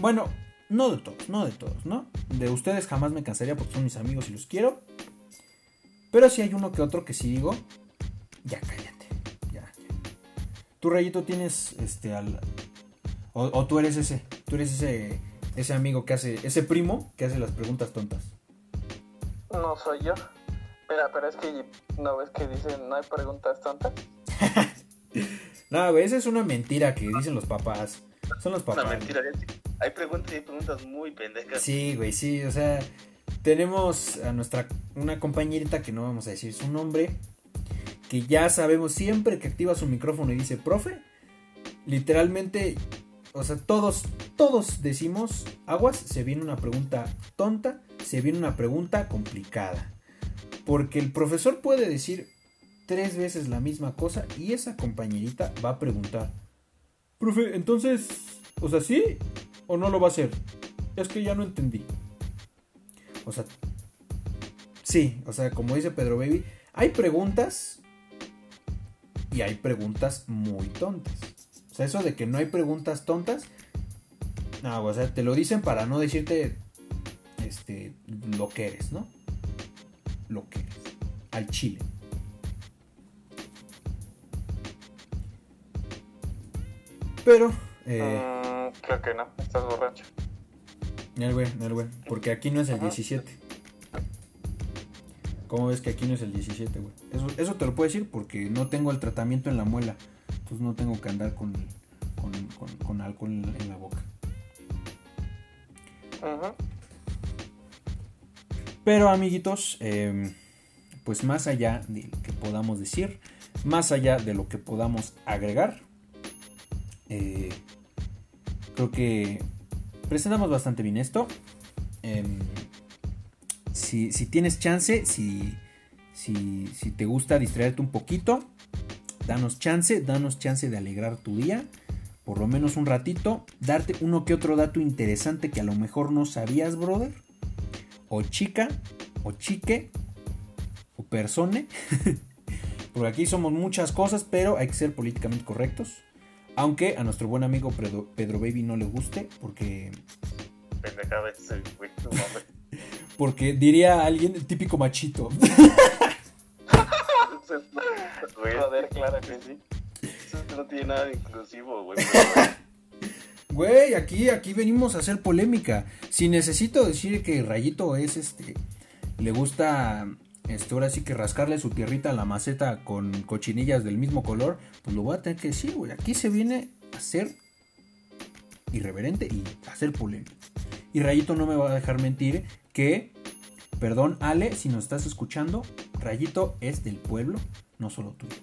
Speaker 2: Bueno, no de todos, no de todos, ¿no? De ustedes jamás me cansaría porque son mis amigos y los quiero. Pero si hay uno que otro que sí digo, ya cállate, ya, ya. Tú, Rayito, tienes este al... o tú eres ese, tú eres ese ese amigo que hace, ese primo que hace las preguntas tontas.
Speaker 1: No soy yo. Mira, pero es que no ves que dicen no hay preguntas tontas.
Speaker 2: no, güey, esa es una mentira que dicen los papás. Son los papás.
Speaker 3: Una mentira, hay preguntas y hay preguntas muy pendejas.
Speaker 2: Sí, güey, sí, o sea, tenemos a nuestra una compañerita que no vamos a decir su nombre, que ya sabemos siempre que activa su micrófono y dice, "Profe", literalmente o sea, todos, todos decimos, aguas, se viene una pregunta tonta, se viene una pregunta complicada. Porque el profesor puede decir tres veces la misma cosa y esa compañerita va a preguntar, profe, entonces, o sea, ¿sí o no lo va a hacer? Es que ya no entendí. O sea, sí, o sea, como dice Pedro Baby, hay preguntas y hay preguntas muy tontas. O sea, eso de que no hay preguntas tontas. No, o sea, te lo dicen para no decirte este, lo que eres, ¿no? Lo que eres. Al chile. Pero, eh,
Speaker 1: Mm, creo que no, estás borracho.
Speaker 2: el güey, el güey, porque aquí no es el 17. ¿Cómo ves que aquí no es el 17, güey? Eso, eso te lo puedo decir porque no tengo el tratamiento en la muela. Entonces no tengo que andar con, con, con- con alcohol en, la boca. Pero amiguitos, eh, pues más allá de lo que podamos decir, más allá de lo que podamos agregar, eh, creo que presentamos bastante bien esto. Em, si, si tienes chance, si, si, si te gusta distraerte un poquito, danos chance, danos chance de alegrar tu día. Por lo menos un ratito, darte uno que otro dato interesante que a lo mejor no sabías, brother o chica, o chique, o persone. Porque aquí somos muchas cosas, pero hay que ser políticamente correctos. Aunque a nuestro buen amigo Pedro, Pedro Baby no le guste, porque,
Speaker 3: Pendejada güey. No
Speaker 2: porque diría alguien el típico machito.
Speaker 3: Güey,
Speaker 1: Joder, claro que sí.
Speaker 3: Eso no tiene nada de inclusivo, güey.
Speaker 2: Güey, aquí, aquí venimos a hacer polémica. Si necesito decir que Rayito es este. Le gusta. Este, ahora sí que rascarle su tierrita a la maceta con cochinillas del mismo color. Pues lo voy a tener que decir, güey. Aquí se viene a ser irreverente y a hacer polémica. Y Rayito no me va a dejar mentir que. Perdón, Ale, si nos estás escuchando, Rayito es del pueblo, no solo tuyo.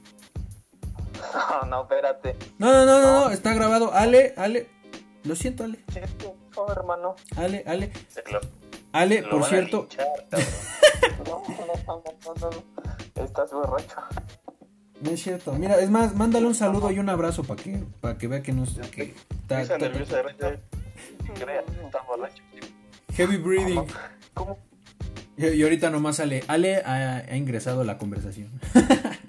Speaker 1: No, no, espérate.
Speaker 2: No, no, no, no, no, está grabado. Ale, Ale. Lo siento, Ale.
Speaker 1: Cierto, no, hermano.
Speaker 2: Ale, Ale.
Speaker 3: Lo-
Speaker 2: Ale,
Speaker 3: lo
Speaker 2: por
Speaker 3: van a
Speaker 2: cierto.
Speaker 3: linchar.
Speaker 1: No, no, no, no, no. Estás borracho.
Speaker 2: No es cierto. Mira, es más, mándale un saludo y un abrazo para que, para que vea que no es. Que.
Speaker 1: Crea, estás borracho.
Speaker 2: heavy breathing.
Speaker 1: ¿Cómo?
Speaker 2: Y, y ahorita nomás Ale. Ale ha, ha ingresado a la conversación.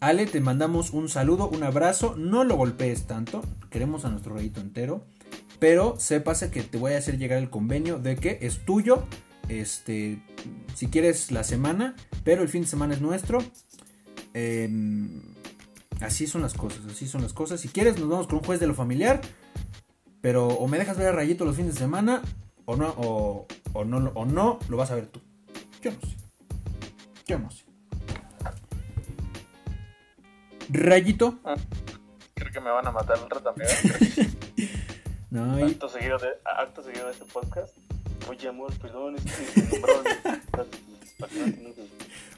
Speaker 2: Ale, te mandamos un saludo, un abrazo. No lo golpees tanto. Queremos a nuestro rayito entero. Pero sépase que te voy a hacer llegar el convenio de que es tuyo. Este, si quieres la semana, pero el fin de semana es nuestro. Em, así son las cosas, así son las cosas. Si quieres, nos vamos con un juez de lo familiar. Pero o me dejas ver a Rayito los fines de semana, o no, o, no, o no, lo vas a ver tú. Yo no sé. Yo no sé. Rayito.
Speaker 1: Creo que me van a matar otro también.
Speaker 2: No, y-
Speaker 3: Acto seguido de, acto seguido de este podcast. Oye, amor, perdón, es que me nombraron.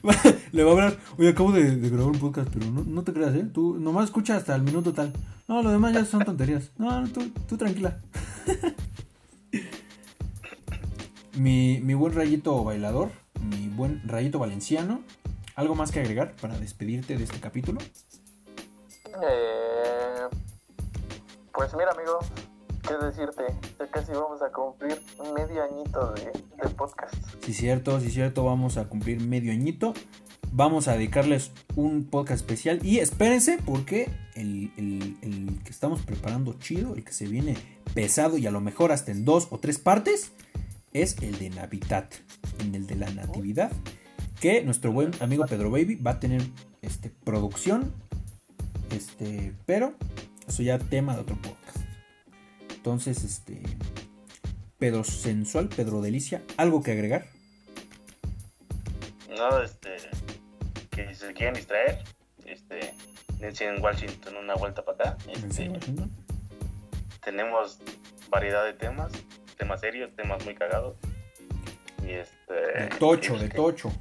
Speaker 2: Le va a hablar. Oye, acabo de, de grabar un podcast, pero no, no te creas, ¿eh? Tú nomás escucha hasta el minuto tal. No, lo demás ya son tonterías. No, no, tú, tú tranquila. mi, mi buen rayito bailador, mi buen rayito valenciano. ¿Algo más que agregar para despedirte de este capítulo?
Speaker 1: Eh, pues mira, amigo, qué decirte. Ya casi vamos a cumplir medio añito de, de podcast.
Speaker 2: Sí, cierto, sí, cierto. Vamos a cumplir medio añito. Vamos a dedicarles un podcast especial. Y espérense, porque el, que estamos preparando chido, el que se viene pesado y a lo mejor hasta en dos o tres partes, es el de Navidad. En el de la Natividad. Que nuestro buen amigo Pedro Baby va a tener este, producción. Este, pero eso ya tema de otro podcast. Entonces, este. Pedro Sensual, Pedro Delicia, ¿algo que agregar?
Speaker 3: No, este. Que si se quieren distraer, este. en Washington una vuelta para acá. Este, tenemos variedad de temas, temas serios, temas muy cagados. Y este.
Speaker 2: De tocho, de
Speaker 3: que-
Speaker 2: tocho.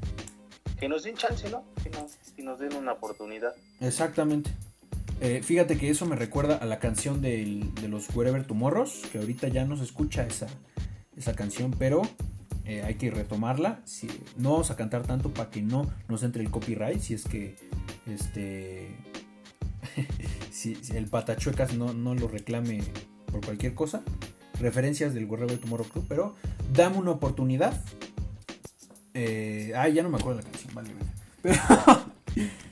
Speaker 3: Que nos den chance, ¿no? Que nos, que nos den una oportunidad.
Speaker 2: Exactamente. Eh, fíjate que eso me recuerda a la canción de los Wherever Tomorrows, que ahorita ya no se escucha esa, esa canción, pero eh, hay que retomarla. Si, no vamos a cantar tanto para que no nos entre el copyright, si es que este si, el patachuecas no, no lo reclame por cualquier cosa. Referencias del Wherever Tomorrow Club, pero dame una oportunidad. Ay, ya no me acuerdo la canción, vale, vale. Pero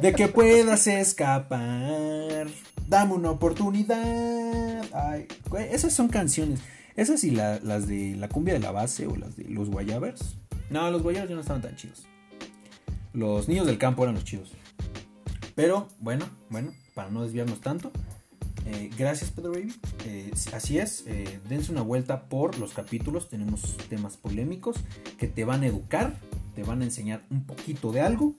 Speaker 2: de que puedas escapar. Dame una oportunidad. Ay, esas son canciones. Esas y la- las de la cumbia de la base o las de los guayabers. No, los guayabers ya no estaban tan chidos. Los niños del campo eran los chidos. Pero bueno, bueno, para no desviarnos tanto. eh, gracias Pedro Baby. Eh, así es, eh, dense una vuelta por los capítulos. Tenemos temas polémicos que te van a educar, te van a enseñar un poquito de algo.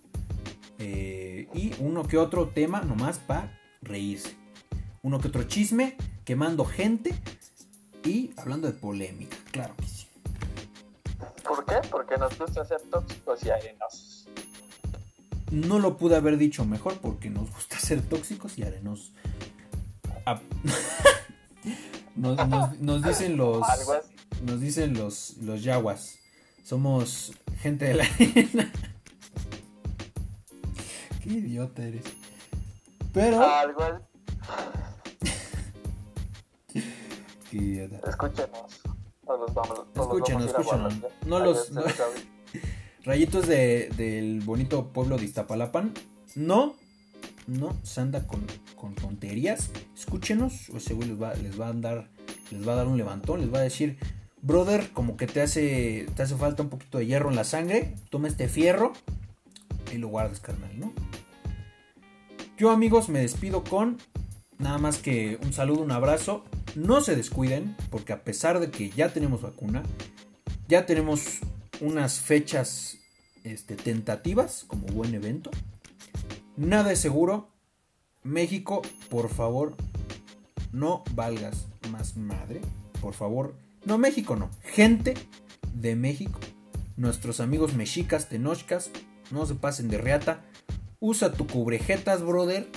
Speaker 2: Eh, y uno que otro tema nomás para reírse. Uno que otro chisme, quemando gente y hablando de polémica, claro que sí.
Speaker 1: ¿Por qué? Porque nos gusta ser tóxicos y arenosos.
Speaker 2: No lo pude haber dicho mejor porque nos gusta ser tóxicos y arenosos. Ah, nos, nos- nos dicen los nos dicen los los yaguas. Somos gente de la arena. Qué idiota eres. Pero
Speaker 1: Algo
Speaker 2: qué idiota.
Speaker 1: Escúchenos. No los vamos, no los
Speaker 2: Escúchenos,
Speaker 1: vamos a.
Speaker 2: No los- no-. Rayitos de, del bonito pueblo de Iztapalapan. No, no se anda con, con tonterías. Escúchenos, o ese güey les va, les va a dar, les va a dar un levantón, les va a decir, brother, como que te hace, te hace falta un poquito de hierro en la sangre. Toma este fierro y lo guardas, carnal, ¿no? Yo, amigos, me despido con nada más que un saludo, un abrazo. No se descuiden, porque a pesar de que ya tenemos vacuna, ya tenemos unas fechas este, tentativas como buen evento. Nada es seguro. México, por favor, no valgas más madre. Por favor. No, México no. Gente de México. Nuestros amigos mexicas, tenochcas. No se pasen de reata. Usa tu cubrejetas, brother.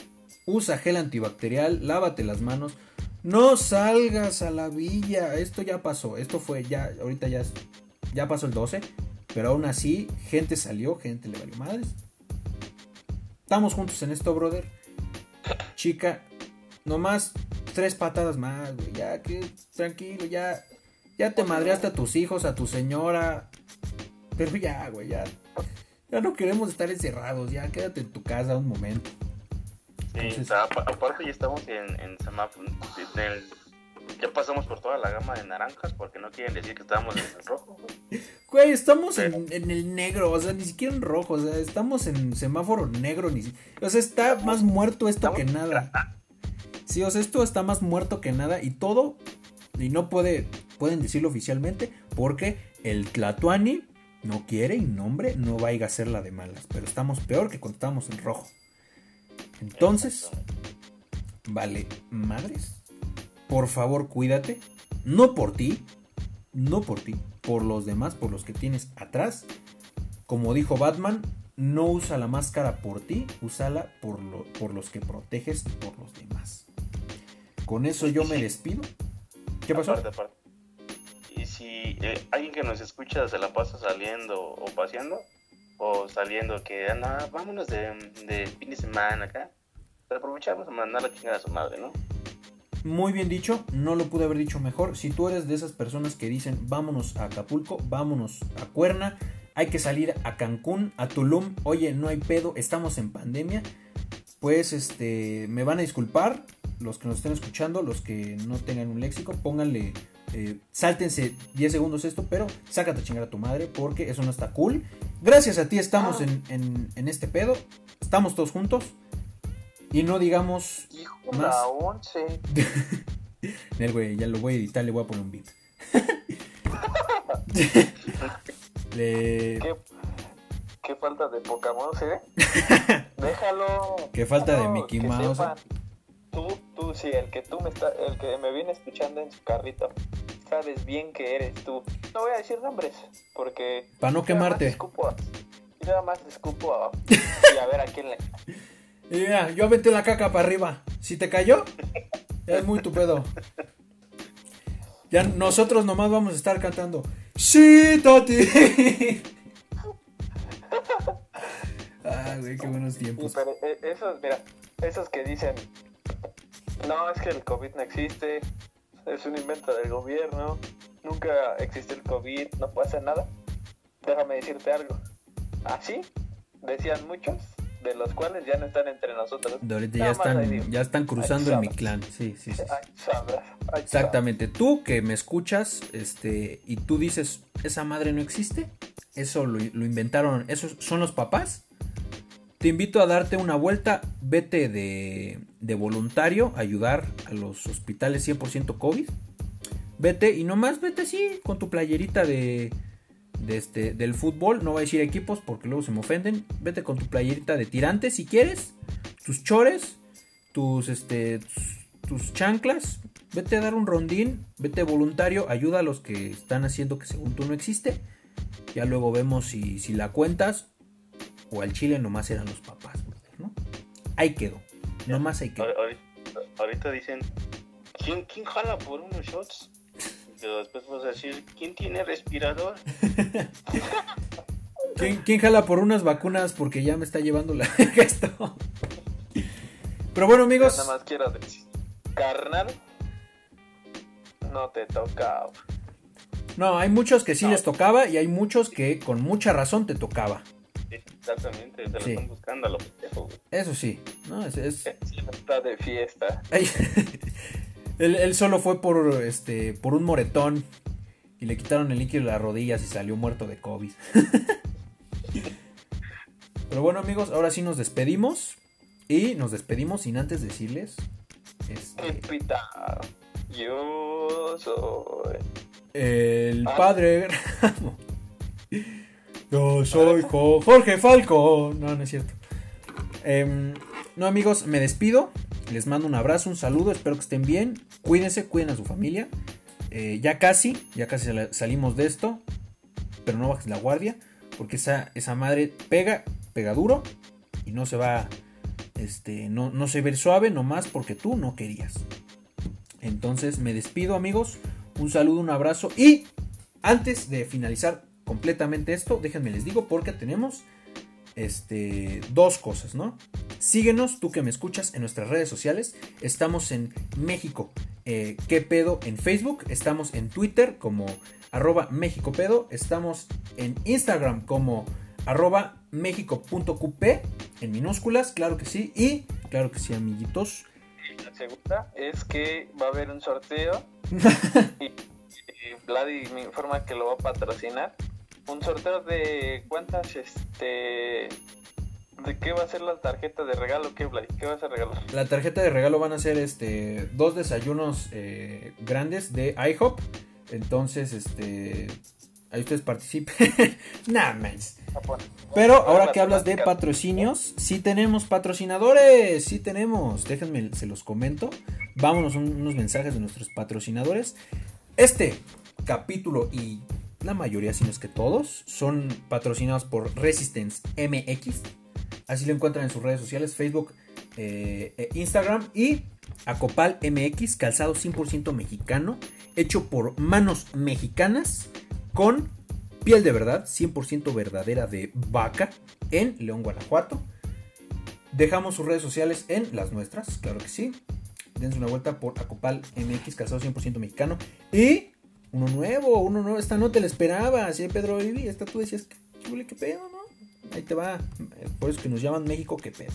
Speaker 2: Usa gel antibacterial. Lávate las manos. No salgas a la villa. Esto ya pasó. Esto fue ya. Ahorita ya ya pasó el 12. Pero aún así, gente salió, gente le valió madres. Estamos juntos en esto, brother. Chica, nomás tres patadas más, güey. Ya, que tranquilo, ya. Ya te madreaste a tus hijos, a tu señora. Pero ya, güey, ya. Ya no queremos estar encerrados. Ya quédate en tu casa un momento.
Speaker 3: Sí,
Speaker 2: Entonces-
Speaker 3: o sea, apa- aparte ya estamos en, en semáforo. en el- ya pasamos por toda la gama de naranjas porque no quieren decir que estábamos en el rojo. güey.
Speaker 2: Güey, estamos en, en el negro, o sea, ni siquiera en rojo, o sea, estamos en semáforo negro, ni o sea, está más muerto esto que nada. Sí, o sea, esto está más muerto que nada y todo, y no puede, pueden decirlo oficialmente, porque el Tlatuani no quiere y nombre no vaya a ser la de malas, pero estamos peor que cuando estábamos en rojo. Entonces, vale, madres, por favor cuídate, no por ti, no por ti, por los demás, por los que tienes atrás. Como dijo Batman, no usa la máscara por ti, úsala por, lo- por los que proteges y por los demás. Con eso yo me despido. ¿Qué pasó?
Speaker 3: Aparte, aparte. Y si eh, alguien que nos escucha se la pasa saliendo o paseando, o saliendo que, no, vámonos de, de fin de semana acá, pues aprovechamos a mandar la chingada a su madre, ¿no?
Speaker 2: Muy bien dicho, no lo pude haber dicho mejor. Si tú eres de esas personas que dicen vámonos a Acapulco, vámonos a Cuerna, hay que salir a Cancún, a Tulum, oye, no hay pedo, estamos en pandemia, pues este, me van a disculpar los que nos estén escuchando, los que no tengan un léxico, pónganle, eh, sáltense 10 segundos esto, pero sácate a chingar a tu madre porque eso no está cool. Gracias a ti estamos
Speaker 1: Ah.
Speaker 2: en, en- en este pedo, estamos todos juntos y no digamos
Speaker 1: Hijo,
Speaker 2: Más.
Speaker 1: la once.
Speaker 2: Nel, güey, ya lo voy a editar, le voy a poner un beat. Le-
Speaker 1: ¿Qué, qué falta de Pokémon, ¿sí? Déjalo.
Speaker 2: Qué falta de Mickey Mouse.
Speaker 1: Tú, tú, sí, el que tú me está, el que me viene escuchando en su carrito, sabes bien que eres tú. No voy a decir nombres, porque
Speaker 2: Para no quemarte.
Speaker 1: y nada más escupo a, y a ver a quién le.
Speaker 2: Y mira, yo aventé la caca para arriba. Si te cayó, es muy tu pedo. Ya nosotros nomás vamos a estar cantando. Sí, Tati. Ah, güey, qué buenos
Speaker 1: Sí,
Speaker 2: tiempos.
Speaker 1: pero eh, esos, mira, esos que dicen, no, es que el COVID no existe, es un invento del gobierno, nunca existe el COVID, no pasa nada. Déjame decirte algo. Así decían muchos de los cuales ya no están entre nosotros.
Speaker 2: De ahorita ya están, ya están cruzando en mi clan. Sí, sí, sí.
Speaker 1: Ay, ay,
Speaker 2: Exactamente. Tú que me escuchas, este, y tú dices, esa madre no existe, eso lo, lo inventaron, esos son los papás. Te invito a darte una vuelta, vete de, voluntario a ayudar a los hospitales 100% COVID. Vete y nomás vete así con tu playerita de, de este, del fútbol. No voy a decir equipos porque luego se me ofenden. Vete con tu playerita de tirantes si quieres. Tus chores, tus, este, tus, tus chanclas. Vete a dar un rondín. Vete voluntario. Ayuda a los que están haciendo que según tú no existe. Ya luego vemos si, si la cuentas. O al chile nomás eran los papás. brother, ¿no? Ahí quedó. Nomás ahí quedó.
Speaker 3: Ahor- Ahorita, ahorita dicen, ¿quién, ¿quién jala por unos shots? Después vas a decir, ¿quién tiene respirador?
Speaker 2: ¿Quién, quién jala por unas vacunas? Porque ya me está llevando la esto. Pero bueno, amigos.
Speaker 1: nada más quiero decir, carnal, no te toca.
Speaker 2: No, hay muchos que sí
Speaker 3: No.
Speaker 2: les tocaba y hay muchos que con mucha razón te tocaba.
Speaker 3: Exactamente, te lo
Speaker 2: Sí.
Speaker 3: están buscando a lo pendejo, güey.
Speaker 2: Eso sí. No, es, es-
Speaker 1: Está de fiesta.
Speaker 2: él, él solo fue por este por un moretón y le quitaron el líquido de las rodillas y salió muerto de COVID. Pero bueno, amigos, ahora sí nos despedimos y nos despedimos sin antes decirles este,
Speaker 1: Pita, yo soy.
Speaker 2: El
Speaker 1: Ah.
Speaker 2: padre Ramo. Yo soy Jo- Jorge Falco. No, no es cierto. Em, no, amigos, me despido. Les mando un abrazo, un saludo. Espero que estén bien. Cuídense, cuiden a su familia. Eh, ya casi, ya casi sal- salimos de esto. Pero no bajes la guardia. Porque esa, esa madre pega, pega duro. Y no se va. Este, no, no se ve suave nomás porque tú no querías. Entonces me despido, amigos. Un saludo, un abrazo. Y antes de finalizar completamente esto, déjenme les digo porque tenemos este, dos cosas, ¿no? Síguenos, tú que me escuchas, en nuestras redes sociales. Estamos en México. eh, ¿Qué pedo? En Facebook. Estamos en Twitter como arroba México pedo. Estamos en Instagram como arroba México.qp en minúsculas, claro que sí. Y claro que sí, amiguitos.
Speaker 1: Y la segunda es que va a haber un sorteo. y, y Vladi me informa que lo va a patrocinar. Un sorteo de cuántas, este. ¿De qué va a ser la tarjeta de regalo? ¿Qué, Vladi? ¿Qué vas a regalar?
Speaker 2: La tarjeta de regalo van a ser este dos desayunos eh, grandes de IHOP. Entonces, este ahí ustedes participen. Nada más.
Speaker 1: Ah.
Speaker 2: Pero ahora que hablas de patrocinios, sí tenemos patrocinadores, sí tenemos. Déjenme, se los comento. Vámonos un- unos mensajes de nuestros patrocinadores. Este capítulo y la mayoría, si no es que todos, son patrocinados por Resistance MX. Así lo encuentran en sus redes sociales, Facebook, eh, eh, Instagram y Acopal MX, calzado 100% mexicano, hecho por manos mexicanas con piel de verdad, 100% verdadera de vaca, en León, Guanajuato. Dejamos sus redes sociales en las nuestras, claro que sí. Dense una vuelta por Acopal MX, calzado 100% mexicano. Y uno nuevo, uno nuevo. Esta no te la esperaba, ¿sí, Pedro Vivi? Esta tú decías, ¿qué, qué pedo, no? Ahí te va. Por eso que nos llaman México, qué pedo.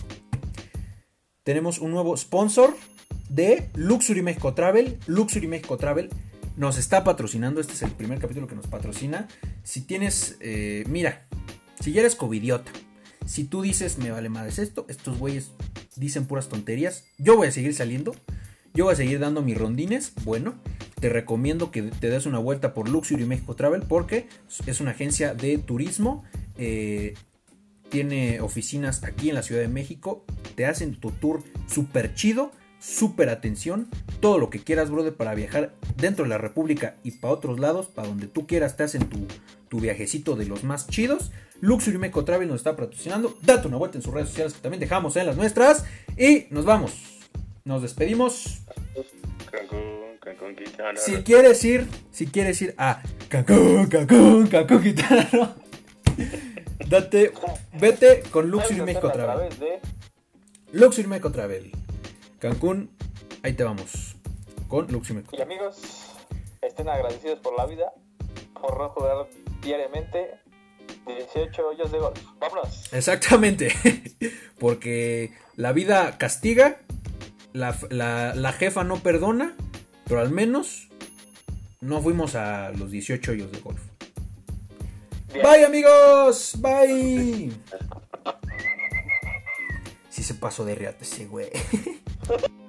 Speaker 2: Tenemos un nuevo sponsor de Luxury México Travel. Luxury México Travel nos está patrocinando. Este es el primer capítulo que nos patrocina. Si tienes, eh, mira, si ya eres covidiota, si tú dices, me vale madres esto, estos güeyes dicen puras tonterías, yo voy a seguir saliendo. Yo voy a seguir dando mis rondines. Bueno, te recomiendo que te des una vuelta por Luxury México Travel porque es una agencia de turismo. eh, tiene oficinas aquí en la Ciudad de México. Te hacen tu tour súper chido, súper atención. Todo lo que quieras, brother, para viajar dentro de la República y para otros lados, para donde tú quieras, te hacen tu, tu viajecito de los más chidos. Luxury Meco Travel nos está patrocinando. Date una vuelta en sus redes sociales que también dejamos en las nuestras. Y nos vamos. Nos despedimos.
Speaker 3: Cancún, Quintana
Speaker 2: Si quieres ir, si quieres ir a Cancún, Cancún, Cancún, Quintana Roo, Date, vete con Luxury México Travel. Luxury México Travel. Cancún, ahí te vamos. Con Luxury México
Speaker 1: Y amigos, estén agradecidos por la vida, por no jugar diariamente, 18 hoyos de golf. Vámonos.
Speaker 2: Exactamente. Porque la vida castiga, la, la- la jefa no perdona, pero al menos no fuimos a los 18 hoyos de golf.
Speaker 1: Bien.
Speaker 2: Bye amigos, bye. Si se pasó de reata ese güey.